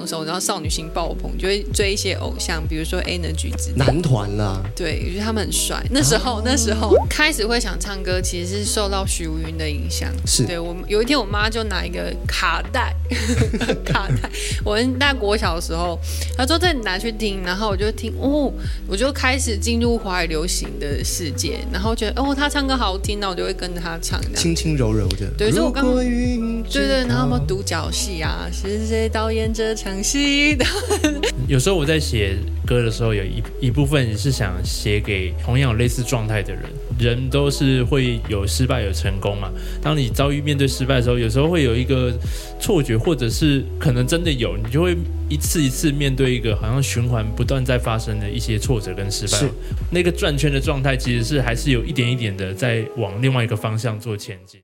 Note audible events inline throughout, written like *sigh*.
的时候，然后少女心爆棚，就会追一些偶像，比如说 Energy。男团啦，对，我觉得他们很帅。那时候，那时候开始会想唱歌，其实是受到许茹芸的影响。是对我有一天，我妈就拿一个卡带，*laughs* 卡带，我们大国小的时候，她说这你拿去听，然后我就听，哦，我就开始进入华语流行的世界，然后觉得哦，她唱歌好听，那我就会跟着她唱。轻轻柔柔的。对所以我刚对对，然后什么独角戏啊，是谁导演这场戏的？*laughs* 有时候我在写歌的时候，有一一部分是想写给同样有类似状态的人。人都是会有失败有成功嘛。当你遭遇面对失败的时候，有时候会有一个错觉，或者是可能真的有，你就会一次一次面对一个好像循环不断在发生的一些挫折跟失败是。那个转圈的状态，其实是还是有一点一点的在往另外一个方向做前进。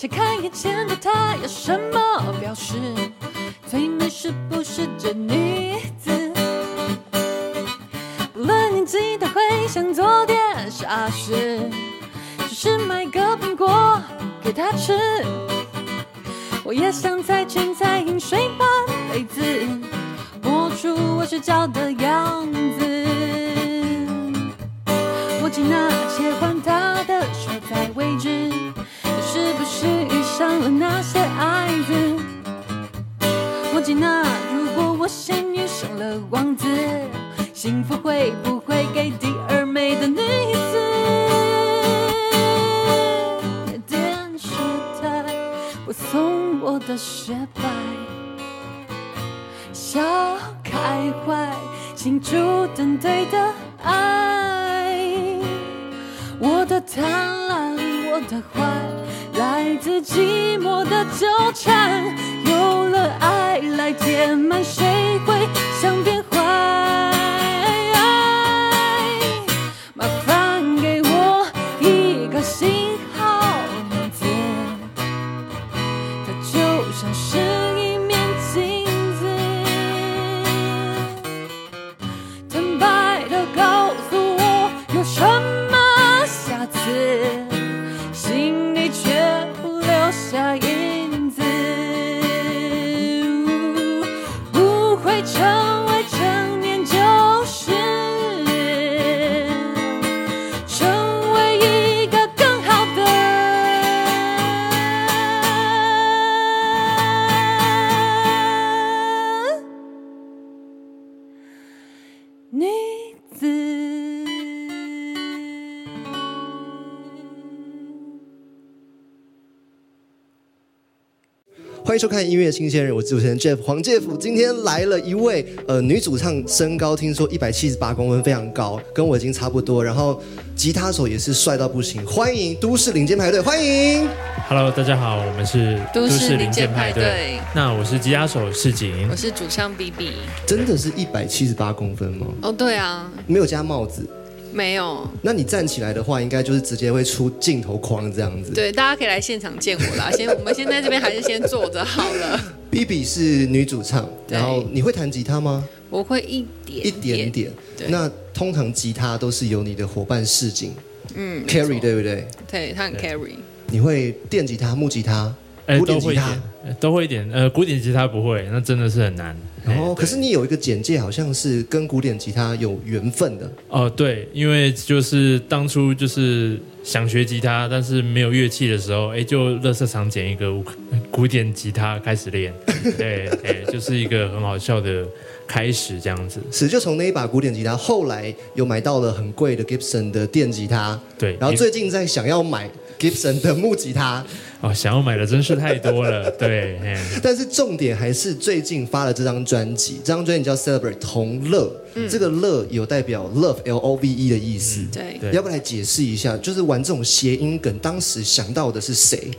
谁看眼前的她有什么表示？最美是不是这女子？不论年纪，她会想做点傻事，只是买个苹果给她吃。我也想在裙彩饮水半辈子。活出我睡觉的样子。握紧那切换它的所在位置，那如果我先遇上了王子，幸福会不会给第二美的女子？电视台播送我的雪白。笑开怀，庆祝等对的爱。我的贪婪，我的坏，来自寂寞的纠缠。有了爱来填满，谁会想变坏？麻烦给我一个信号名字。它就像是一面镜子，坦白的告诉我有什么瑕疵，心里却不留下欢迎收看音乐新鲜人，我是主持人 Jeff 黄 Jeff。今天来了一位呃女主唱，身高听说一百七十八公分，非常高，跟我已经差不多。然后吉他手也是帅到不行，欢迎都市领间派对，欢迎。Hello，大家好，我们是都市零零件派对对。那我是吉他手世锦我，是主唱 B B。真的是一百七十八公分吗？哦，对啊，没有加帽子，没有。那你站起来的话，应该就是直接会出镜头框这样子。对，大家可以来现场见我啦。先，我们先在这边还是先坐着好了。*laughs* B B 是女主唱，然后你会弹吉他吗？我会一点一点点。对那通常吉他都是由你的伙伴世锦嗯 carry 对，不对？对，他很 carry。你会电吉他、木吉他、哎古典吉他都会一点，呃都会一点。呃，古典吉他不会，那真的是很难。哎哦，对可是你有一个简介，好像是跟古典吉他有缘分的。哦，对，因为就是当初就是想学吉他，但是没有乐器的时候，哎，就乐色场捡一个古古典吉他开始练，*laughs* 对，对，就是一个很好笑的开始这样子。是，就从那一把古典吉他，后来有买到了很贵的 Gibson 的电吉他，对，然后最近在想要买 Gibson 的木吉他，哦，想要买的真是太多了，*laughs* 对，但是重点还是最近发了这张专辑，这张专辑叫 Celebrate 同乐，嗯这个乐有代表 love L O V E 的意思。对，对要不要来解释一下？就是玩这种谐音梗，当时想到的是谁？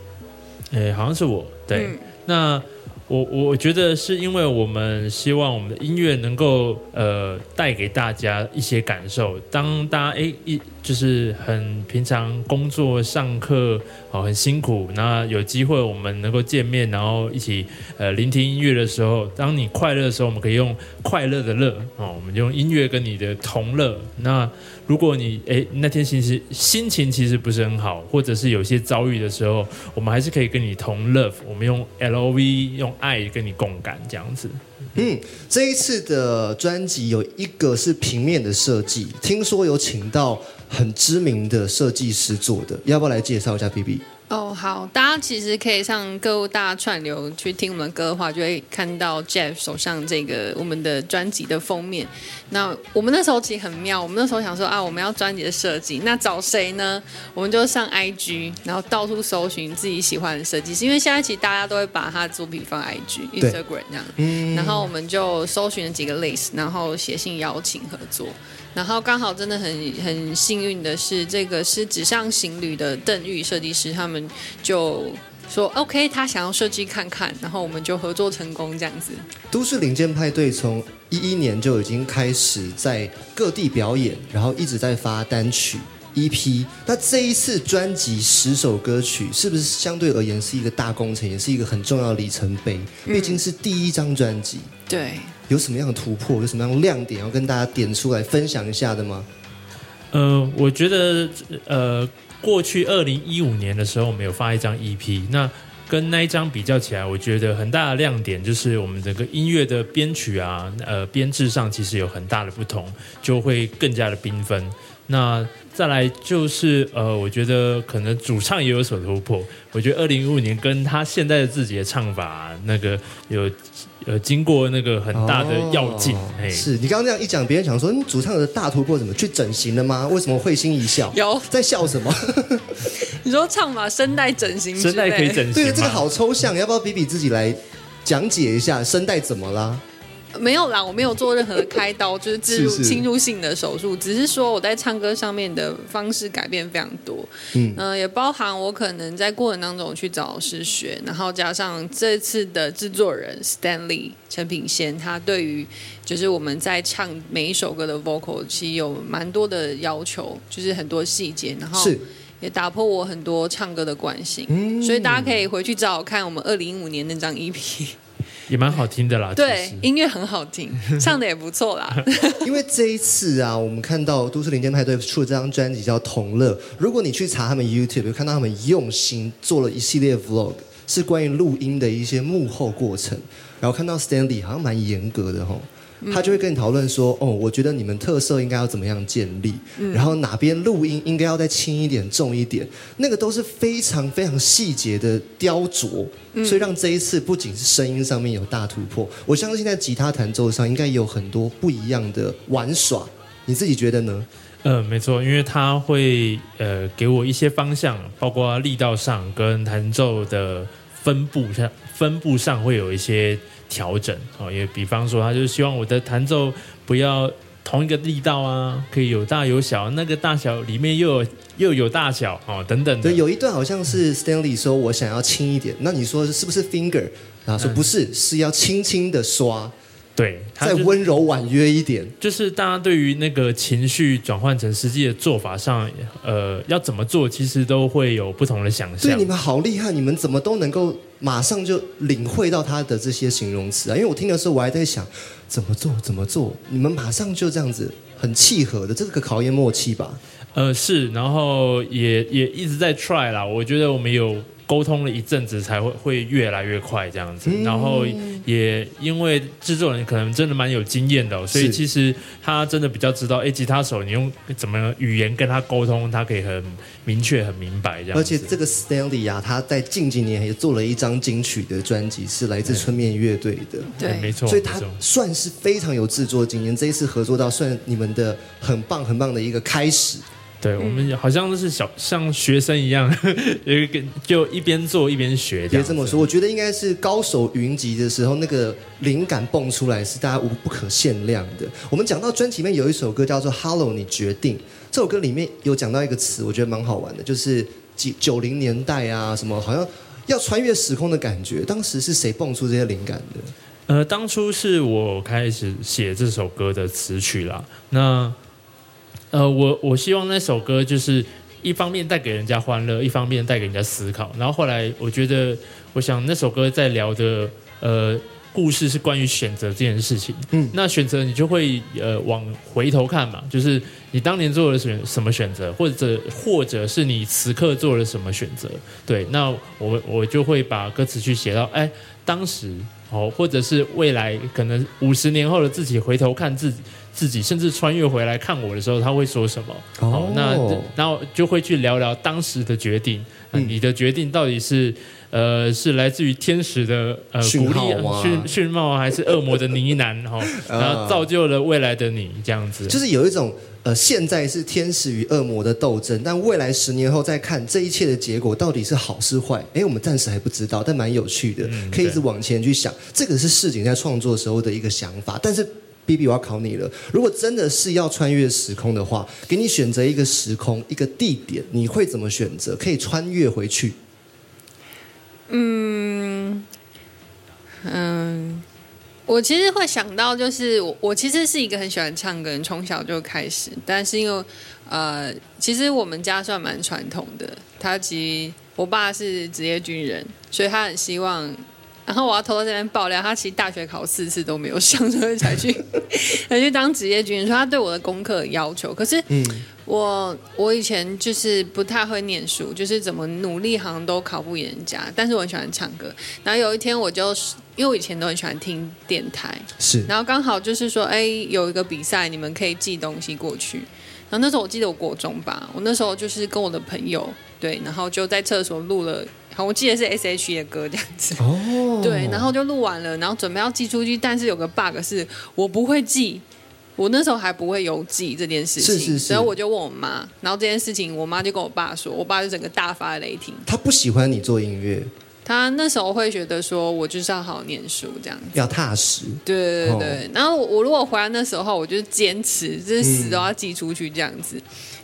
哎，好像是我对。嗯那我我觉得是因为我们希望我们的音乐能够呃带给大家一些感受。当大家哎一就是很平常工作上课哦很辛苦，那有机会我们能够见面，然后一起呃聆听音乐的时候，当你快乐的时候，我们可以用快乐的乐哦，我们用音乐跟你的同乐。那如果你哎那天其实心情其实不是很好，或者是有些遭遇的时候，我们还是可以跟你同 love，我们用 L O V 用爱跟你共感这样子。嗯，这一次的专辑有一个是平面的设计，听说有请到很知名的设计师做的，要不要来介绍一下 B B？哦，好，大家其实可以上各大串流去听我们的歌的话，就会看到 Jeff 手上这个我们的专辑的封面。那我们那时候其实很妙，我们那时候想说啊，我们要专辑的设计，那找谁呢？我们就上 IG，然后到处搜寻自己喜欢的设计师，因为现在其实大家都会把他的作品放 IG、对 Instagram 这样。然后我们就搜寻了几个 list，然后写信邀请合作。然后刚好真的很很幸运的是，这个是纸上行旅的邓玉设计师，他们就说 OK，他想要设计看看，然后我们就合作成功这样子。都市零件派对从一一年就已经开始在各地表演，然后一直在发单曲 EP。那这一次专辑十首歌曲，是不是相对而言是一个大工程，也是一个很重要的里程碑？毕竟是第一张专辑，对，有什么样的突破，有什么样的亮点要跟大家点出来分享一下的吗？呃，我觉得呃，过去二零一五年的时候，我们有发一张 EP，那跟那一张比较起来，我觉得很大的亮点就是我们整个音乐的编曲啊，呃，编制上其实有很大的不同，就会更加的缤纷。那再来就是呃，我觉得可能主唱也有所突破。我觉得二零一五年跟他现在的自己的唱法、那个有呃经过那个很大的药剂，是你刚刚这样一讲，别人想说，你，主唱的大突破怎么去整形了吗？为什么会心一笑？有在笑什么？*laughs* 你说唱嘛声带整形声带可以整形吗？对，这个好抽象，要不要比比自己来讲解一下声带怎么啦？没有啦，我没有做任何的开刀，就是置入侵入性的手术，只是说我在唱歌上面的方式改变非常多。嗯。嗯、也包含我可能在过程当中去找老师学，然后加上这次的制作人 Stanley 陈品贤，他对于就是我们在唱每一首歌的 vocal，其实有蛮多的要求，就是很多细节，然后是。也打破我很多唱歌的惯性。嗯。所以大家可以回去找看我们二零一五年那张 EP，也蛮好听的啦。对，音乐很好听，*laughs* 唱的也不错啦。*laughs* 因为这一次啊，我们看到都市林间派对出了这张专辑叫《同乐》。如果你去查他们 YouTube，会看到他们用心做了一系列 Vlog，是关于录音的一些幕后过程。然后看到 Stanley 好像蛮严格的吼。他就会跟你讨论说，哦，我觉得你们特色应该要怎么样建立，然后哪边录音应该要再轻一点、重一点，那个都是非常非常细节的雕琢，所以让这一次不仅是声音上面有大突破，我相信在吉他弹奏上应该也有很多不一样的玩耍。你自己觉得呢？呃，没错，因为他会呃给我一些方向，包括力道上跟弹奏的分布上，分布上会有一些调整哦。也比方说，他就希望我的弹奏不要同一个力道啊，可以有大有小，那个大小里面又有又有大小哦，等等对，。有一段好像是 Stanley 说我想要轻一点，那你说是不是 finger？然后说嗯不是，是要轻轻的刷，对，再就温柔婉约一点。就是大家对于那个情绪转换成实际的做法上，呃，要怎么做，其实都会有不同的想象对你。们好厉害，你们怎么都能够马上就领会到他的这些形容词啊？因为我听的时候，我还在想怎么做怎么做，你们马上就这样子很契合的，这个考验默契吧？呃，是，然后也也一直在 try 啦。我觉得我们有沟通了一阵子，才会会越来越快这样子。嗯然后也因为制作人可能真的蛮有经验的哦、所以其实他真的比较知道，哎，吉他手你用怎么语言跟他沟通，他可以很明确、很明白这样子。而且这个 Stanley 啊，他在近几年也做了一张金曲的专辑，是来自春面乐队的。对没错，所以他算是非常有制作经验，这一次合作到算你们的很棒很棒的一个开始。对我们好像都是小像学生一样，*laughs* 有一个就一边做一边学。别这么说，我觉得应该是高手云集的时候，那个灵感蹦出来是大家无不可限量的。我们讲到专辑里面有一首歌叫做《Hello，你决定》，这首歌里面有讲到一个词，我觉得蛮好玩的，就是几九零年代啊，什么好像要穿越时空的感觉，当时是谁蹦出这些灵感的？呃，当初是我开始写这首歌的词曲啦。那呃，我我希望那首歌就是一方面带给人家欢乐，一方面带给人家思考。然后后来我觉得，我想那首歌在聊的呃故事是关于选择这件事情。嗯那选择你就会呃往回头看嘛，就是你当年做了选什么选择，或者或者是你此刻做了什么选择。对，那我我就会把歌词去写到，哎，当时哦，或者是未来可能五十年后的自己回头看自己。自己甚至穿越回来看我的时候，他会说什么？哦那然后就会去聊聊当时的决定，你的决定到底是呃是来自于天使的呃讯鼓励讯讯号，还是恶魔的呢喃？哈、*laughs* 然后造就了未来的你这样子。就是有一种呃，现在是天使与恶魔的斗争，但未来十年后再看这一切的结果到底是好是坏，哎，我们暂时还不知道，但蛮有趣的，嗯可以一直往前去想。这个是市井在创作时候的一个想法，但是。B B，我要考你了。如果真的是要穿越时空的话，给你选择一个时空、一个地点，你会怎么选择？可以穿越回去？嗯嗯，我其实会想到，就是我我其实是一个很喜欢唱歌人，从小就开始，但是因为呃，其实我们家算蛮传统的，他其实我爸是职业军人，所以他很希望。然后我要偷偷在那边爆料，他其实大学考四次都没有上，所以才去 *laughs* 才去当职业军人。说他对我的功课有要求，可是嗯，我我以前就是不太会念书，就是怎么努力好像都考不赢人家。但是我很喜欢唱歌，然后有一天我就是因为我以前都很喜欢听电台，是然后刚好就是说，哎，有一个比赛，你们可以寄东西过去。然后那时候我记得我国中吧，我那时候就是跟我的朋友对，然后就在厕所录了，好，我记得是 S H E 的歌这样子。哦，*laughs* 对，然后就录完了，然后准备要寄出去，但是有个 bug 是我不会寄，我那时候还不会邮寄这件事情，是是是所以我就问我妈，然后这件事情我妈就跟我爸说，我爸就整个大发雷霆，他不喜欢你做音乐，他那时候会觉得说我就是要好好念书这样子。要踏实。对对对对，哦然后我我如果回来那时候，我就是坚持，就是死都要寄出去这样子，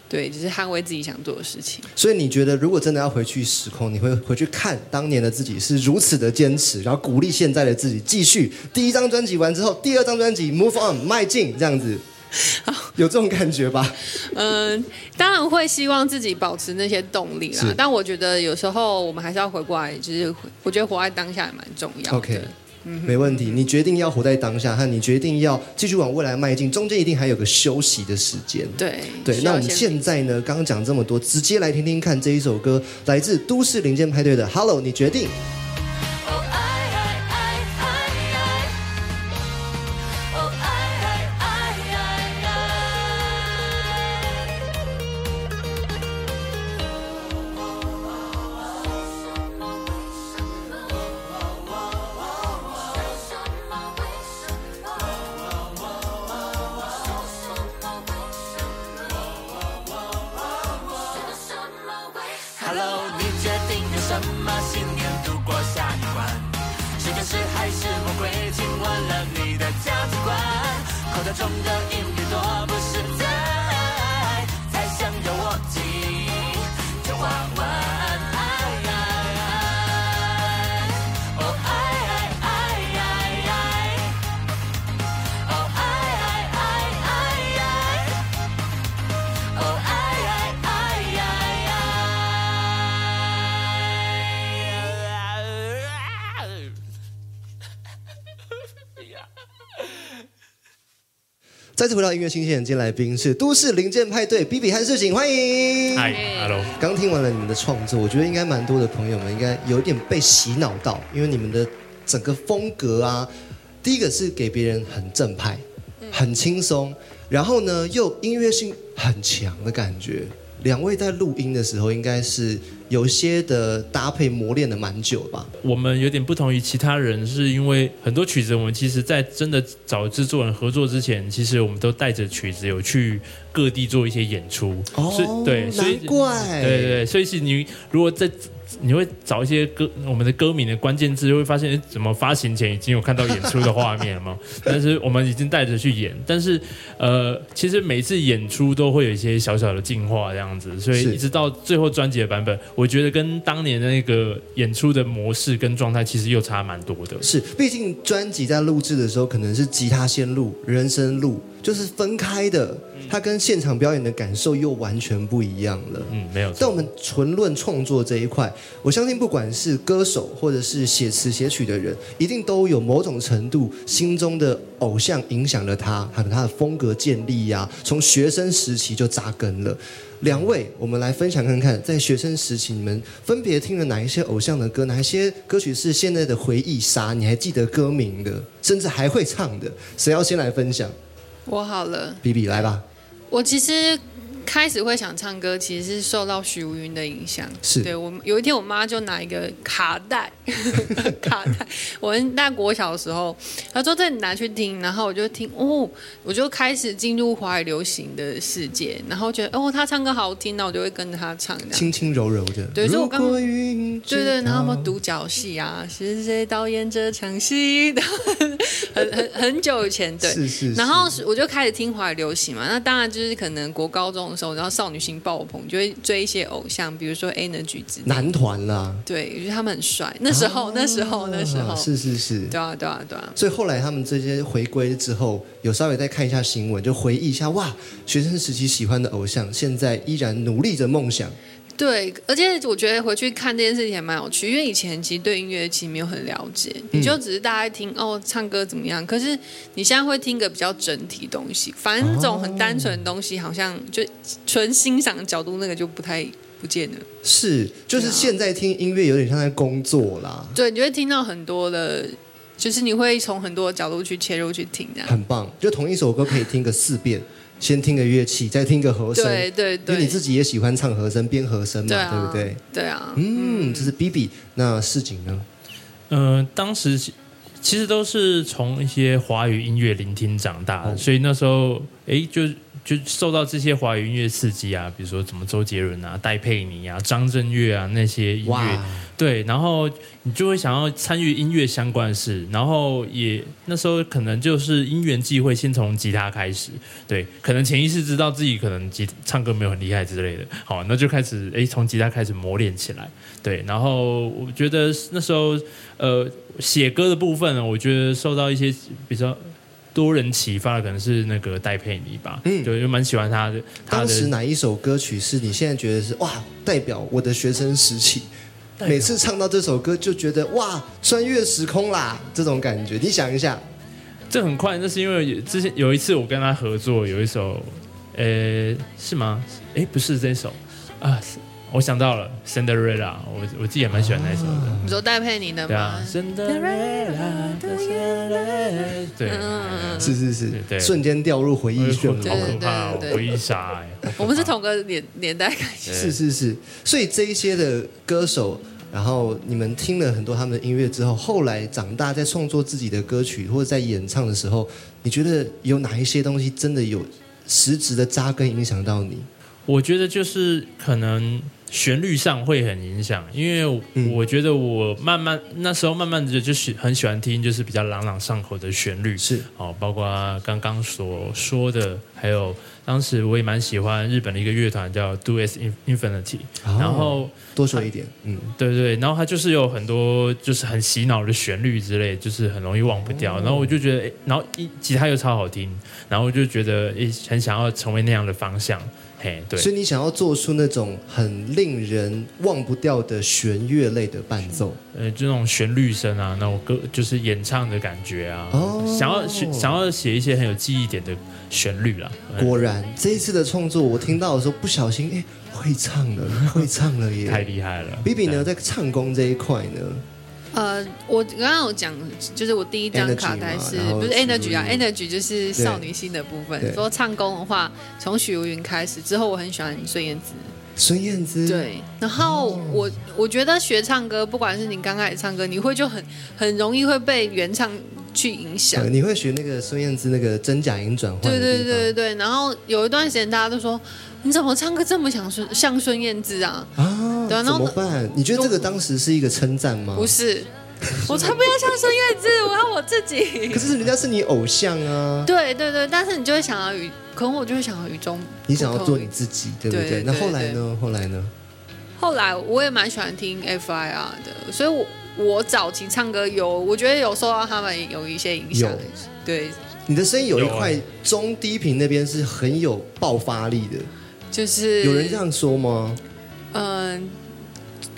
对，就是捍卫自己想做的事情。所以你觉得，如果真的要回去时空，你会回去看当年的自己是如此的坚持，然后鼓励现在的自己继续。第一张专辑完之后，第二张专辑 move on 迈进，这样子，*laughs* 有这种感觉吧？嗯，当然会希望自己保持那些动力啦，但我觉得有时候我们还是要回过来，就是我觉得活在当下也蛮重要的。OK，没问题。你决定要活在当下，和你决定要继续往未来迈进，中间一定还有个休息的时间。对对，那我们现在呢？刚刚讲这么多，直接来听听看这一首歌，来自都市林间派对的《Hello》，你决定。中的一再次回到音乐新鲜人，今天来宾是都市零件派对 B B 和世锦，欢迎。嗨，Hello，刚听完了你们的创作，我觉得应该蛮多的朋友们应该有点被洗脑到，因为你们的整个风格啊，第一个是给别人很正派、很轻松，然后呢又音乐性很强的感觉。两位在录音的时候，应该是有些的搭配磨练的蛮久吧？我们有点不同于其他人，是因为很多曲子，我们其实在真的找制作人合作之前，其实我们都带着曲子有去各地做一些演出。所以对，所以难怪。对对对，所以是你如果在你会找一些歌我们的歌名的关键字，就会发现诶怎么发行前已经有看到演出的画面了吗？*laughs* 但是我们已经带着去演，但是呃，其实每次演出都会有一些小小的进化这样子，所以一直到最后专辑的版本，我觉得跟当年的那个演出的模式跟状态其实又差蛮多的。是，毕竟专辑在录制的时候可能是吉他先录，人声录，就是分开的，它跟现场表演的感受又完全不一样了。嗯，没有。但我们纯论创作这一块，我相信不管是歌手或者是写词写曲的人，一定都有某种程度心中的偶像影响了他，还有他的风格建立呀、从学生时期就扎根了。两位，我们来分享看看，在学生时期你们分别听了哪一些偶像的歌，哪一些歌曲是现在的回忆杀，你还记得歌名的，甚至还会唱的？谁要先来分享我好了，比比来吧。我其实开始会想唱歌，其实是受到许茹芸的影响。是对我有一天，我妈就拿一个卡带，*laughs* 卡带，我很大国小的时候，她说这你拿去听，然后我就听，哦，我就开始进入华语流行的世界，然后觉得哦，她唱歌好听，那我就会跟着她唱。轻轻柔柔的。对所以我刚对对，然后什么独角戏啊，是谁导演这场戏 *laughs* 的？很很很久以前，对。是是是然后是我就开始听华语流行嘛，那当然就是可能国高中的时候，然后少女心爆棚，就会追一些偶像，比如说 Energy 之类的。男团啦，对，我觉得他们很帅。那时候，那时候，那时候，啊是是是。对啊，对啊，对啊。所以后来他们这些回归之后，有稍微再看一下新闻，就回忆一下，哇，学生时期喜欢的偶像，现在依然努力着梦想。对，而且我觉得回去看这件事情也蛮有趣，因为以前其实对音乐其实没有很了解，你就只是大家听哦唱歌怎么样，可是你现在会听个比较整体的东西，反正这种很单纯的东西，好像就纯欣赏的角度那个就不太不见了。是，就是现在听音乐有点像在工作啦，对，你就会听到很多的，就是你会从很多角度去切入去听这样。很棒。就同一首歌可以听个四遍，先听个乐器，再听个和声。对对因为你，自己也喜欢唱和声，编和声嘛，对啊，不对？？对啊，嗯，这是 B B。那市井呢？嗯、当时其其实都是从一些华语音乐聆听长大的，哦所以那时候哎，就就受到这些华语音乐刺激啊，比如说什么周杰伦啊、戴佩妮啊、张震岳啊那些音乐，对，然后你就会想要参与音乐相关的事，然后也那时候可能就是因缘际会，先从吉他开始，对，可能潜意识知道自己可能吉唱歌没有很厉害之类的，好，那就开始诶从吉他开始磨练起来，对，然后我觉得那时候呃写歌的部分呢，我觉得受到一些比较。多人启发的可能是那个戴佩妮吧，嗯就就蛮喜欢她的。当时哪一首歌曲是你现在觉得是哇，代表我的学生时期？每次唱到这首歌就觉得哇，穿越时空啦，这种感觉。你想一下，这很快，那是因为有之前有一次我跟他合作，有一首，呃，是吗？哎，不是这首啊，是我想到了《Cinderella》，我我自己也蛮喜欢那一首的。你说戴佩妮的对啊吗？，Cinderella 的眼泪，对，嗯，是是是，对对瞬间掉入回忆漩涡好。可怕回忆杀我们是同个年年代感觉。是是是，所以这一些的歌手，然后你们听了很多他们的音乐之后，后来长大在创作自己的歌曲或者在演唱的时候，你觉得有哪一些东西真的有实质的扎根影响到你？我觉得就是可能旋律上会很影响，因为我觉得我慢慢那时候慢慢的就喜很喜欢听就是比较朗朗上口的旋律，是。哦，包括刚刚所说的，还有当时我也蛮喜欢日本的一个乐团叫 Do As Infinity，、然哦后多说一点，嗯，对对，然后它就是有很多就是很洗脑的旋律之类，就是很容易忘不掉。然后我就觉得，诶然后一吉他又超好听，然后我就觉得诶很想要成为那样的方向，嘿，对。所以你想要做出那种很令人忘不掉的弦乐类的伴奏，呃，就那种旋律声啊，那种歌就是演唱的感觉啊，哦想要想要写一些很有记忆点的旋律啦。呃果然这一次的创作，我听到的时候不小心，哎，会唱了，*laughs* 会唱了耶！太厉害了。B B 呢，在唱功这一块呢，呃，我刚刚有讲，就是我第一张卡带是不是 Energy 啊？Energy 就是少女心的部对分。说唱功的话，从许茹芸开始之后，我很喜欢孙燕姿。孙燕姿，，对，然后我我觉得学唱歌，不管是你刚开始唱歌，你会就很很容易会被原唱去影响呃。你会学那个孙燕姿那个真假音转换对对对对对，然后有一段时间大家都说你怎么唱歌这么像孙像孙燕姿啊？啊，怎么办？你觉得这个当时是一个称赞吗？不是，我才不要像孙燕姿，*laughs* 我要我自己可。是人家是你偶像啊，对对对，但是你就会想要与，可能我就会想要与众。你想要做你自己，对不对？对对那后来呢？后来呢？后来我也蛮喜欢听 FIR 的，所以我我早期唱歌有，我觉得有受到他们有一些影响有。对，你的声音有一块欸中低频那边是很有爆发力的，就是有人这样说吗？嗯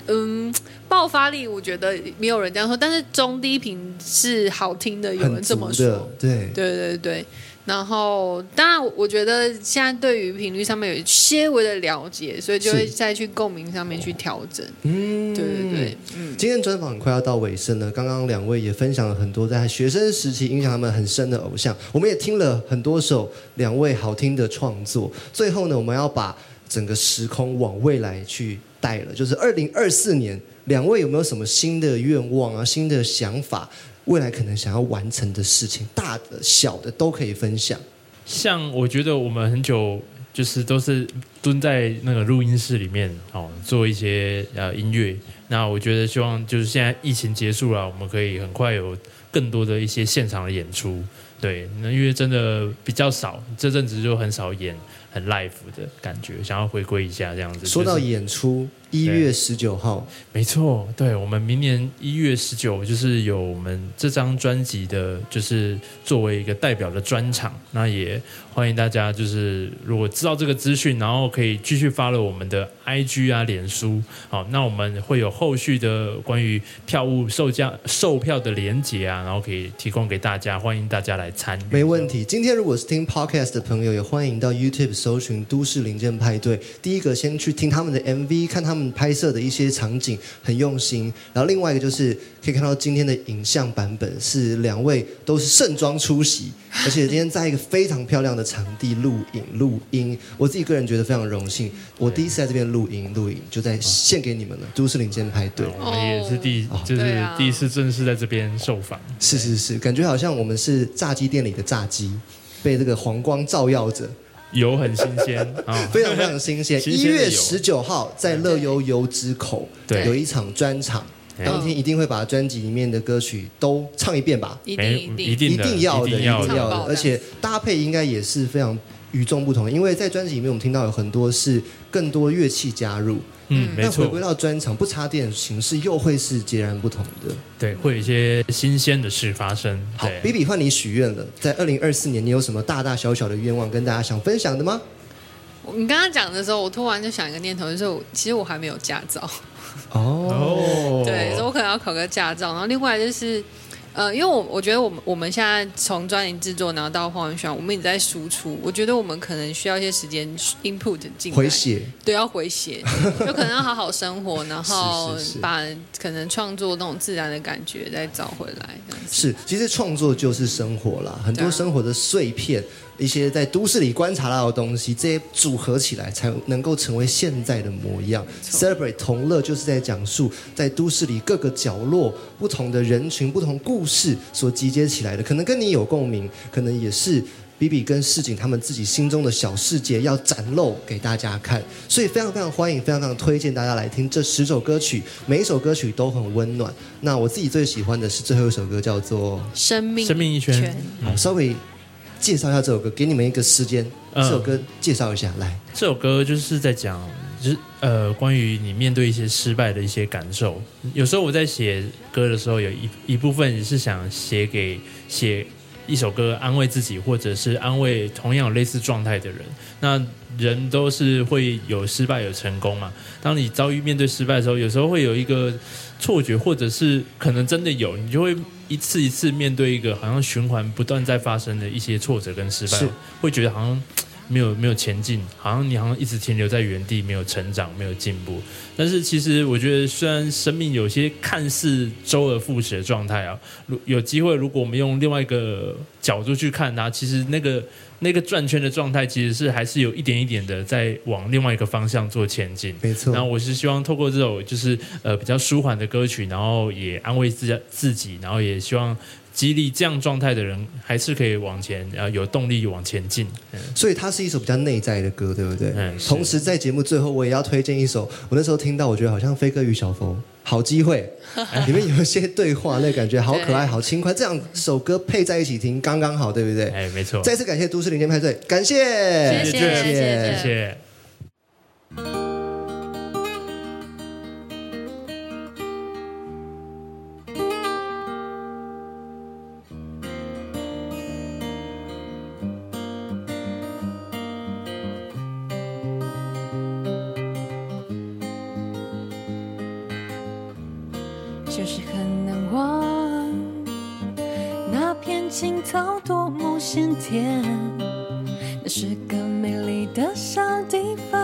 嗯，爆发力我觉得没有人这样说，但是中低频是好听的，有人这么说。，对。对对对，然后当然，我觉得现在对于频率上面有些微的了解，所以就会再去共鸣上面去调整。嗯对对对，嗯，今天专访很快要到尾声了，刚刚两位也分享了很多在学生时期影响他们很深的偶像，我们也听了很多首两位好听的创作。最后呢，我们要把整个时空往未来去带了，就是二零二四年，两位有没有什么新的愿望啊、新的想法？未来可能想要完成的事情，大的、小的都可以分享。像我觉得我们很久就是都是蹲在那个录音室里面哦，做一些呃音乐。那我觉得希望就是现在疫情结束了，我们可以很快有更多的一些现场的演出。对，那因为真的比较少，这阵子就很少演很 live 的感觉，想要回归一下这样子。说到演出，一月十九号，没错，对我们明年一月十九就是有我们这张专辑的，就是作为一个代表的专场，那也欢迎大家，就是如果知道这个资讯，然后可以继续发了我们的 IG 啊、脸书，好，那我们会有后续的关于票务售价、售票的连接啊，然后可以提供给大家，欢迎大家来参与。没问题。今天如果是听 podcast 的朋友，也欢迎到 YouTube 搜寻“都市零件派对”。第一个先去听他们的 MV，看他们拍摄的一些场景，很用心。然后另外一个就是可以看到今天的影像版本是两位都是盛装出席，而且今天在一个非常漂亮的场地录影录音。我自己个人觉得非常荣幸，我第一次在这边录音录影，就在献给你们了。都市零件派对。我们也是第，哦就是第一次正式在这边受访。是是是，感觉好像我们是炸鸡店里的炸鸡，被这个黄光照耀着。油很新鲜 *laughs* 啊，非常非常新鲜。新鲜一月十九号在乐悠悠之口对。有一场专场，对。当天一定会把专辑里面的歌曲都唱一遍吧，一定一定一定要的，一定要的。而且搭配应该也是非常与众不同的，因为在专辑里面我们听到有很多是更多乐器加入，嗯，没错那回归，到专场不插电的形式又会是截然不同的。对，会有一些新鲜的事发生。好对比比换你许愿了，在二零二四年你有什么大大小小的愿望跟大家想分享的吗？你刚刚讲的时候，我突然就想一个念头，就是我其实我还没有驾照，哦，*laughs* 对，所以我可能要考个驾照。然后另外就是，呃，因为我我觉得我们我们现在从专辑制作然后到黄文轩，我们一直在输出，我觉得我们可能需要一些时间 input 进来，回血，对，要回血，就可能要好好生活，然 *laughs* 后把可能创作那种自然的感觉再找回来。是，其实创作就是生活啦，很多生活的碎片，一些在都市里观察到的东西，这些组合起来才能够成为现在的模样。Celebrate 同乐就是在讲述在都市里各个角落不同的人群、不同故事所集结起来的，可能跟你有共鸣，可能也是。比比跟市井他们自己心中的小世界要展露给大家看，所以非常非常欢迎，非常非常推荐大家来听这十首歌曲，每一首歌曲都很温暖。那我自己最喜欢的是最后一首歌，叫做生命生命一圈好，稍微介绍一下这首歌，给你们一个时间，嗯这首歌介绍一下，来。这首歌就是在讲，就是呃，关于你面对一些失败的一些感受。有时候我在写歌的时候，有一一部分是想写给写一首歌安慰自己，或者是安慰同样有类似状态的人。那人都是会有失败有成功嘛。当你遭遇面对失败的时候，有时候会有一个错觉，或者是可能真的有，你就会一次一次面对一个好像循环不断在发生的一些挫折跟失败，会觉得好像。没有没有前进，好像你好像一直停留在原地，没有成长，没有进步。但是其实我觉得，虽然生命有些看似周而复始的状态啊，如有机会，如果我们用另外一个角度去看它，其实那个那个转圈的状态，其实是还是有一点一点的在往另外一个方向做前进。没错然后我是希望透过这首就是呃比较舒缓的歌曲，然后也安慰自家自己，然后也希望激励这样状态的人，还是可以往前，然后有动力往前进。嗯所以它是一首比较内在的歌，对不对？嗯同时在节目最后，我也要推荐一首，我那时候听到，我觉得好像飞哥与小佛，好机会，里面有一些对话，那感觉好可爱、好轻快，这两首歌配在一起听，刚刚好，对不对？哎，没错，再次感谢都市零件派对，感谢，谢谢谢谢就是很难忘那片青草多么鲜甜，那是个美丽的小地方。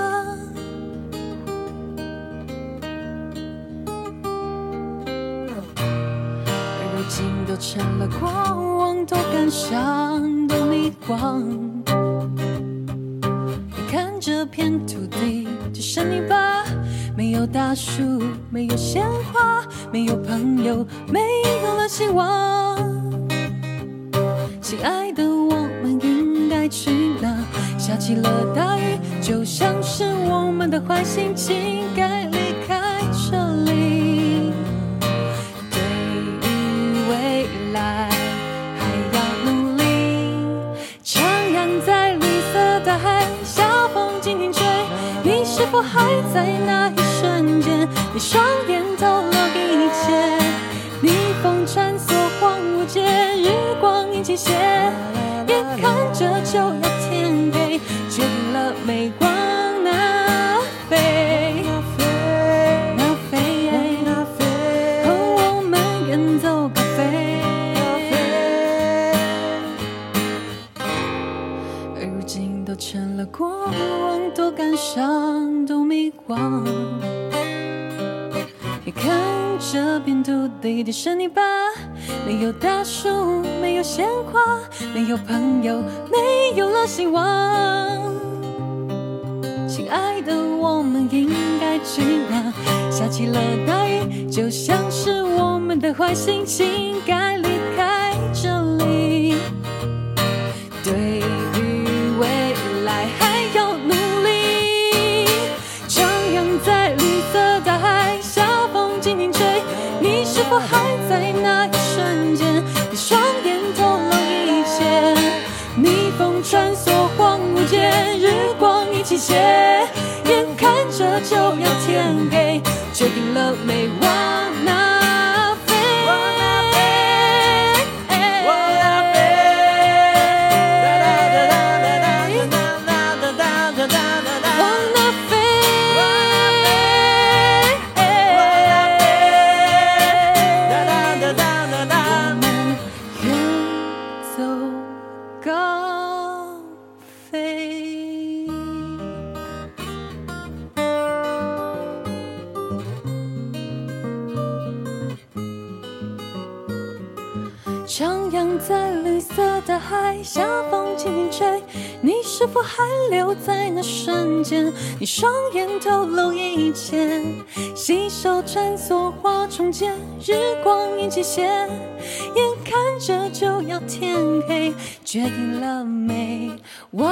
如今都成了过往，多感伤，多迷惘。你看这片土地，只剩泥巴，没有大树，没有鲜花，没有朋友，没有了希望。亲爱的，我们应该去哪？下起了大雨，就像是我们的坏心情该离开这里。对于未来还要努力，徜徉在绿色大海，小风轻轻吹，你是否还在那有朋友，没有了希望。亲爱的，我们应该去哪？下起了大雨，就像是我们的坏心情该离开这里。对于未来还要努力，徜徉在绿色大海，小风轻轻吹，你是否还我还留在那瞬间？你双眼透露一切，细手穿梭花丛间，日光已倾斜，眼看着就要天黑，决定了没？我